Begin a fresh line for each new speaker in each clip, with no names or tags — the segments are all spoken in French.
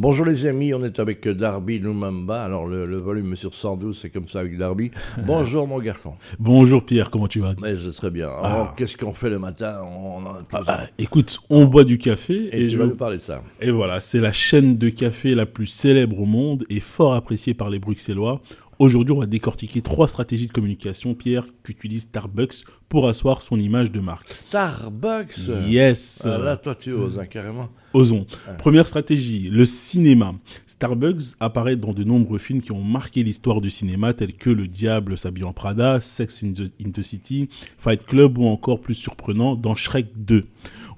Bonjour les amis, on est avec Darby Lumumba. Alors le, volume sur 112, c'est comme ça avec Darby. Bonjour mon garçon.
Bonjour Pierre, comment tu vas?
Mais je très bien. Alors ah. qu'est-ce qu'on fait le matin? On
ah, bah, Écoute, on boit du café
et, je vais nous parler de ça.
Et voilà, c'est la chaîne de café la plus célèbre au monde et fort appréciée par les Bruxellois. Aujourd'hui, on va décortiquer trois stratégies de communication, Pierre, qu'utilise Starbucks pour asseoir son image de marque.
Starbucks
Yes
ah, Là, toi, tu oses, hein, carrément.
Osons. Première stratégie, le cinéma. Starbucks apparaît dans de nombreux films qui ont marqué l'histoire du cinéma, tels que Le Diable s'habille en Prada, Sex in the, City, Fight Club ou encore plus surprenant, dans Shrek 2.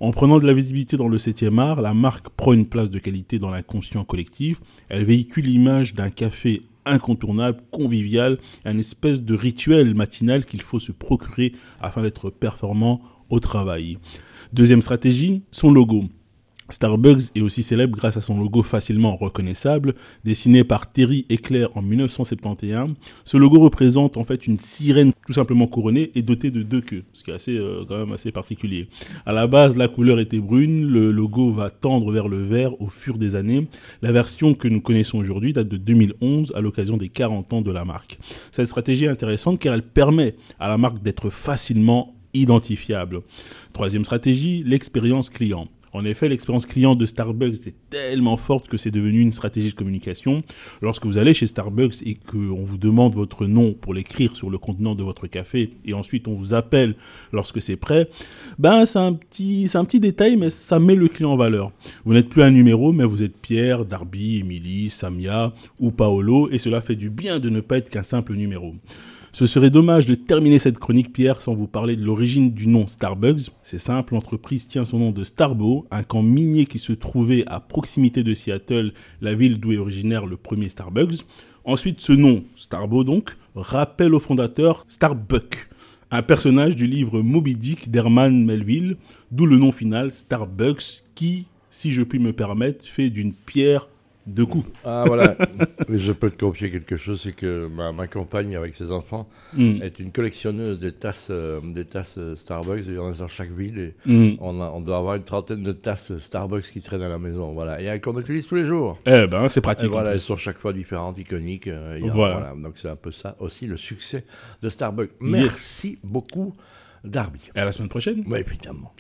En prenant de la visibilité dans le 7e art, la marque prend une place de qualité dans l'inconscient collectif. Elle véhicule l'image d'un café incontournable, convivial, un espèce de rituel matinal qu'il faut se procurer afin d'être performant au travail. Deuxième stratégie, son logo. Starbucks est aussi célèbre grâce à son logo facilement reconnaissable, dessiné par Terry Eclair en 1971. Ce logo représente en fait une sirène tout simplement couronnée et dotée de deux queues, ce qui est assez, euh, quand même assez particulier. À la base, la couleur était brune, le logo va tendre vers le vert au fur des années. La version que nous connaissons aujourd'hui date de 2011 à l'occasion des 40 ans de la marque. Cette stratégie est intéressante car elle permet à la marque d'être facilement identifiable. Troisième stratégie, l'expérience client. En effet, l'expérience client de Starbucks est tellement forte que c'est devenu une stratégie de communication. Lorsque vous allez chez Starbucks et qu'on vous demande votre nom pour l'écrire sur le contenant de votre café et ensuite on vous appelle lorsque c'est prêt, ben c'est un petit, c'est un petit détail mais ça met le client en valeur. Vous n'êtes plus un numéro mais vous êtes Pierre, Darby, Emily, Samia ou Paolo et cela fait du bien de ne pas être qu'un simple numéro. Ce serait dommage de terminer cette chronique, Pierre, sans vous parler de l'origine du nom Starbucks. C'est simple, l'entreprise tient son nom de Starbo, un camp minier qui se trouvait à proximité de Seattle, la ville d'où est originaire le premier Starbucks. Ensuite, ce nom, Starbo donc, rappelle au fondateur Starbuck, un personnage du livre Moby Dick d'Herman Melville, d'où le nom final Starbucks, qui, si je puis me permettre, fait d'une pierre deux coups.
Ah voilà, je peux te confier quelque chose, c'est que ma, compagne avec ses enfants hmm. est une collectionneuse des tasses, euh, des tasses euh, Starbucks, il y en a dans chaque ville, et hmm. on, on, doit avoir une trentaine de tasses Starbucks qui traînent à la maison, voilà, et qu'on utilise tous les jours.
Eh ben, c'est pratique.
voilà, elles sont chaque fois différentes, iconiques, euh, voilà. Donc c'est un peu ça aussi le succès de Starbucks. Merci beaucoup, Darby.
Et à la semaine prochaine.
Oui, évidemment.